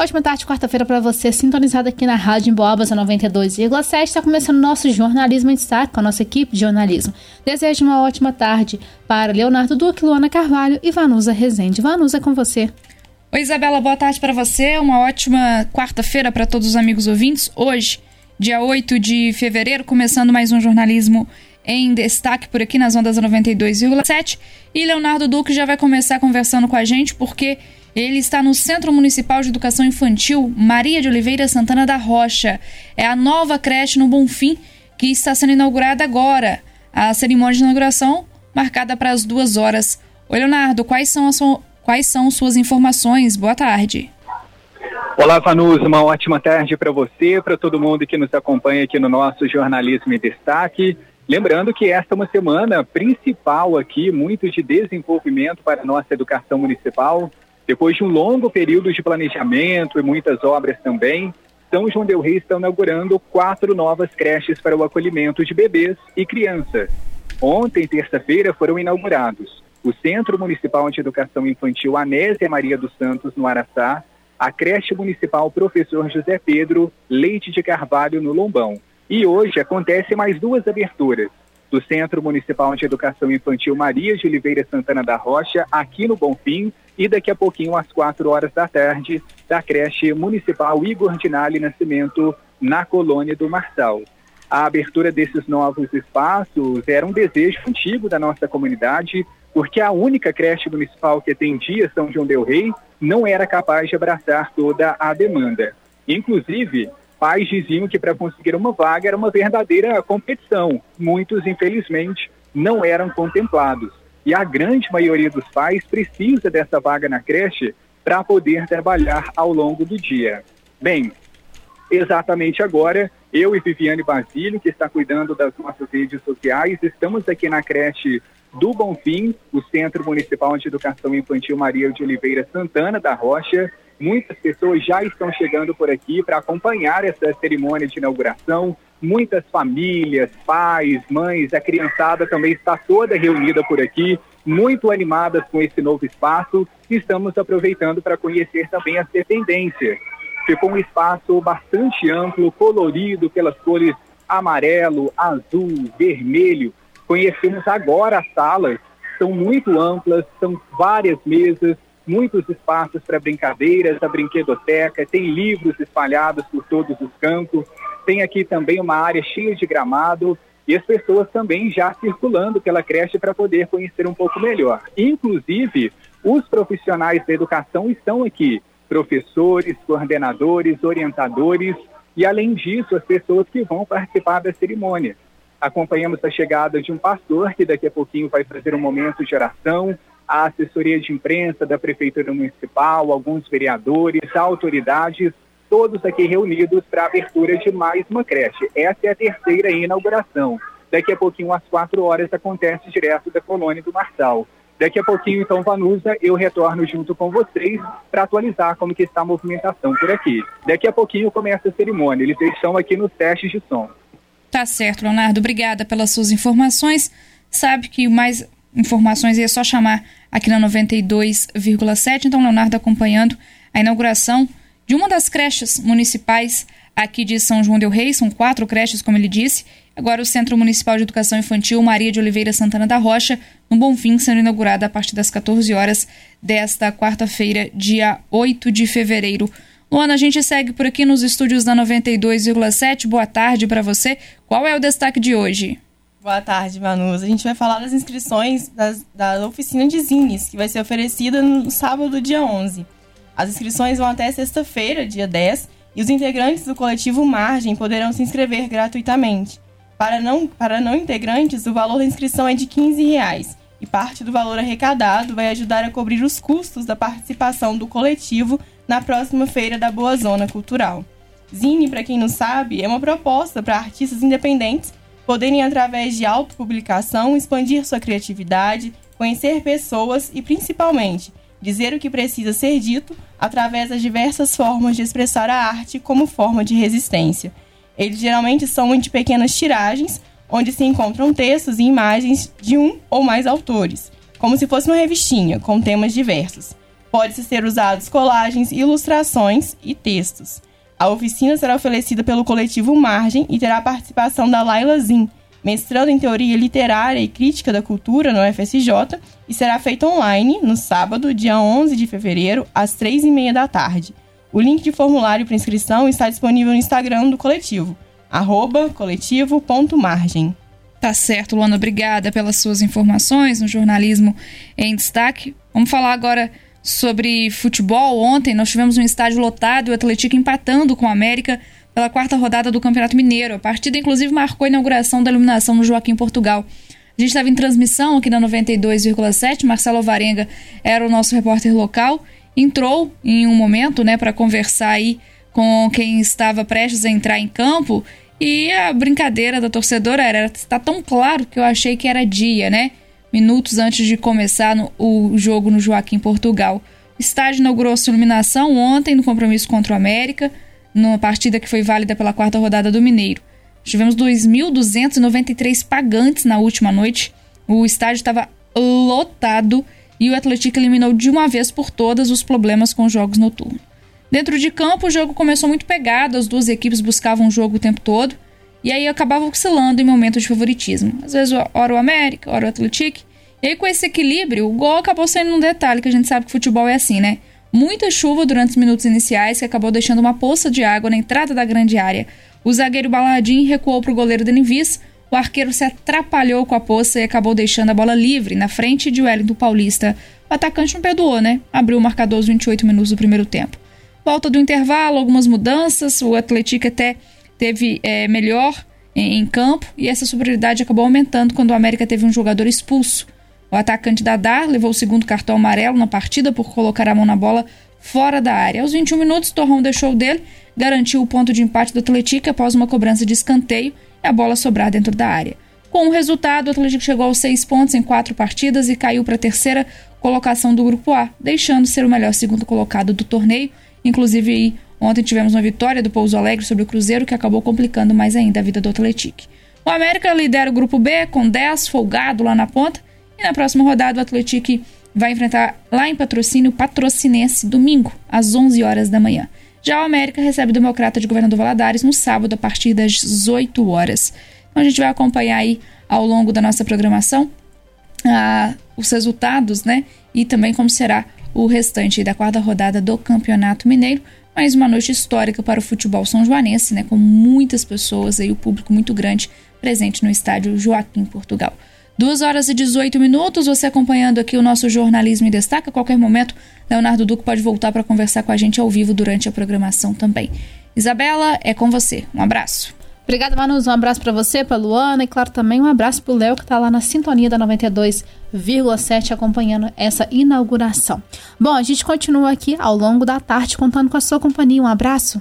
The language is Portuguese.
Ótima tarde, quarta-feira para você, sintonizado aqui na Rádio Emboabas 92,7. Está começando o nosso jornalismo em destaque com a nossa equipe de jornalismo. Desejo uma ótima tarde para Leonardo Duque, Luana Carvalho e Vanusa Rezende. Vanusa, é com você. Oi, Isabela, boa tarde para você. Uma ótima quarta-feira para todos os amigos ouvintes. Hoje, dia 8 de fevereiro, começando mais um jornalismo em destaque por aqui nas ondas 92,7. E Leonardo Duque já vai começar conversando com a gente porque ele está no Centro Municipal de Educação Infantil Maria de Oliveira Santana da Rocha. É a nova creche no Bonfim que está sendo inaugurada agora. A cerimônia de inauguração marcada para as duas horas. Oi, Leonardo, quais são, as, quais são suas informações? Boa tarde. Olá, Vanus, uma ótima tarde para você, para todo mundo que nos acompanha aqui no nosso Jornalismo em Destaque. Lembrando que esta é uma semana principal aqui, muito de desenvolvimento para a nossa educação municipal. Depois de um longo período de planejamento e muitas obras também, São João del Rei está inaugurando quatro novas creches para o acolhimento de bebês e crianças. Ontem, terça-feira, foram inaugurados o Centro Municipal de Educação Infantil Anésia Maria dos Santos, no Araçá, a creche municipal Professor José Pedro Leite de Carvalho, no Lombão. E hoje acontecem mais duas aberturas do Centro Municipal de Educação Infantil Maria de Oliveira Santana da Rocha, aqui no Bonfim, e daqui a pouquinho, às quatro horas da tarde, da creche municipal Igor Dinali Nascimento, na colônia do Marçal. A abertura desses novos espaços era um desejo antigo da nossa comunidade, porque a única creche municipal que atendia São João del Rei não era capaz de abraçar toda a demanda. Inclusive, pais diziam que para conseguir uma vaga era uma verdadeira competição. Muitos, infelizmente, não eram contemplados e a grande maioria dos pais precisa dessa vaga na creche para poder trabalhar ao longo do dia. Bem, exatamente agora, eu e Viviane Basílio, que está cuidando das nossas redes sociais, estamos aqui na creche do Bonfim, o Centro Municipal de Educação Infantil Maria de Oliveira Santana da Rocha. Muitas pessoas já estão chegando por aqui para acompanhar essa cerimônia de inauguração muitas famílias, pais, mães, a criançada também está toda reunida por aqui, muito animadas com esse novo espaço e estamos aproveitando para conhecer também as dependências. Ficou um espaço bastante amplo, colorido pelas cores amarelo, azul, vermelho. Conhecemos agora as salas, são muito amplas, são várias mesas, muitos espaços para brincadeiras, a brinquedoteca, tem livros espalhados por todos os campos, tem aqui também uma área cheia de gramado e as pessoas também já circulando pela creche para poder conhecer um pouco melhor. Inclusive, os profissionais da educação estão aqui, professores, coordenadores, orientadores e, além disso, as pessoas que vão participar da cerimônia. Acompanhamos a chegada de um pastor que daqui a pouquinho vai fazer um momento de oração, a assessoria de imprensa da Prefeitura Municipal, alguns vereadores, autoridades todos aqui reunidos para a abertura de mais uma creche. Essa é a terceira inauguração. Daqui a pouquinho, às quatro horas, acontece direto da colônia do Marçal. Daqui a pouquinho, então, Vanusa, eu retorno junto com vocês para atualizar como que está a movimentação por aqui. Daqui a pouquinho começa a cerimônia. Eles estão aqui nos testes de som. Tá certo, Leonardo. Obrigada pelas suas informações. Sabe que mais informações é só chamar aqui na 92,7. Então, Leonardo acompanhando a inauguração de uma das creches municipais aqui de São João del Rei, são quatro creches, como ele disse. Agora o Centro Municipal de Educação Infantil Maria de Oliveira Santana da Rocha, no Bonfim, sendo inaugurada a partir das 14 horas desta quarta-feira, dia 8 de fevereiro. Luana, a gente segue por aqui nos estúdios da 92,7. Boa tarde para você. Qual é o destaque de hoje? Boa tarde, Manus. A gente vai falar das inscrições das, da oficina de Zines, que vai ser oferecida no sábado, dia 11. As inscrições vão até sexta-feira, dia 10, e os integrantes do coletivo Margem poderão se inscrever gratuitamente. Para não, para não integrantes, o valor da inscrição é de 15 reais, e parte do valor arrecadado vai ajudar a cobrir os custos da participação do coletivo na próxima feira da Boa Zona Cultural. Zine, para quem não sabe, é uma proposta para artistas independentes poderem, através de autopublicação, expandir sua criatividade, conhecer pessoas e, principalmente, dizer o que precisa ser dito através das diversas formas de expressar a arte como forma de resistência. Eles geralmente são de pequenas tiragens, onde se encontram textos e imagens de um ou mais autores, como se fosse uma revistinha com temas diversos. Pode ser usados colagens, ilustrações e textos. A oficina será oferecida pelo coletivo Margem e terá a participação da Laila Zin, mestrando em Teoria Literária e Crítica da Cultura no UFSJ, e será feita online no sábado, dia 11 de fevereiro, às 3h30 da tarde. O link de formulário para inscrição está disponível no Instagram do coletivo, coletivo.margem. Tá certo, Luana, obrigada pelas suas informações no jornalismo em destaque. Vamos falar agora sobre futebol. Ontem nós tivemos um estádio lotado e o Atlético empatando com o América pela quarta rodada do Campeonato Mineiro. A partida, inclusive, marcou a inauguração da iluminação no Joaquim Portugal. A gente estava em transmissão aqui na 92,7. Marcelo Varenga era o nosso repórter local. Entrou em um momento, né, para conversar aí com quem estava prestes a entrar em campo. E a brincadeira da torcedora era: está tão claro que eu achei que era dia, né? Minutos antes de começar no, o jogo no Joaquim Portugal. Estádio inaugurou sua iluminação ontem no compromisso contra o América numa partida que foi válida pela quarta rodada do Mineiro. Tivemos 2.293 pagantes na última noite. O estádio estava lotado e o Atlético eliminou de uma vez por todas os problemas com os jogos noturnos. Dentro de campo, o jogo começou muito pegado, as duas equipes buscavam o jogo o tempo todo e aí acabava oscilando em momentos de favoritismo. Às vezes, ora o América, ora o Atlético. E aí, com esse equilíbrio, o gol acabou sendo um detalhe que a gente sabe que futebol é assim, né? Muita chuva durante os minutos iniciais que acabou deixando uma poça de água na entrada da grande área. O zagueiro Baladim recuou para o goleiro Denivis, o arqueiro se atrapalhou com a poça e acabou deixando a bola livre na frente de Wellington Paulista. O atacante não perdoou, né? Abriu o marcador aos 28 minutos do primeiro tempo. Volta do intervalo, algumas mudanças, o Atlético até teve é, melhor em, em campo e essa superioridade acabou aumentando quando o América teve um jogador expulso. O atacante Dadar levou o segundo cartão amarelo na partida por colocar a mão na bola fora da área. Aos 21 minutos, Torrão deixou dele, garantiu o ponto de empate do Atlético após uma cobrança de escanteio e a bola sobrar dentro da área. Com o resultado, o Atlético chegou aos seis pontos em quatro partidas e caiu para a terceira colocação do Grupo A, deixando ser o melhor segundo colocado do torneio. Inclusive, ontem tivemos uma vitória do Pouso Alegre sobre o Cruzeiro, que acabou complicando mais ainda a vida do Atlético. O América lidera o Grupo B com 10, folgado lá na ponta, e na próxima rodada, o Atlético vai enfrentar lá em patrocínio Patrocinense, domingo, às 11 horas da manhã. Já o América recebe o Democrata de Governador Valadares no sábado, a partir das 18 horas. Então a gente vai acompanhar aí ao longo da nossa programação ah, os resultados, né? E também como será o restante da quarta rodada do Campeonato Mineiro. Mais uma noite histórica para o futebol são joanense, né? Com muitas pessoas aí, o público muito grande presente no estádio Joaquim Portugal. 2 horas e 18 minutos, você acompanhando aqui o nosso jornalismo em destaque. A qualquer momento, Leonardo Duque pode voltar para conversar com a gente ao vivo durante a programação também. Isabela, é com você. Um abraço. Obrigada, Manus. Um abraço para você, para Luana e, claro, também um abraço para o Léo, que está lá na sintonia da 92,7 acompanhando essa inauguração. Bom, a gente continua aqui ao longo da tarde contando com a sua companhia. Um abraço.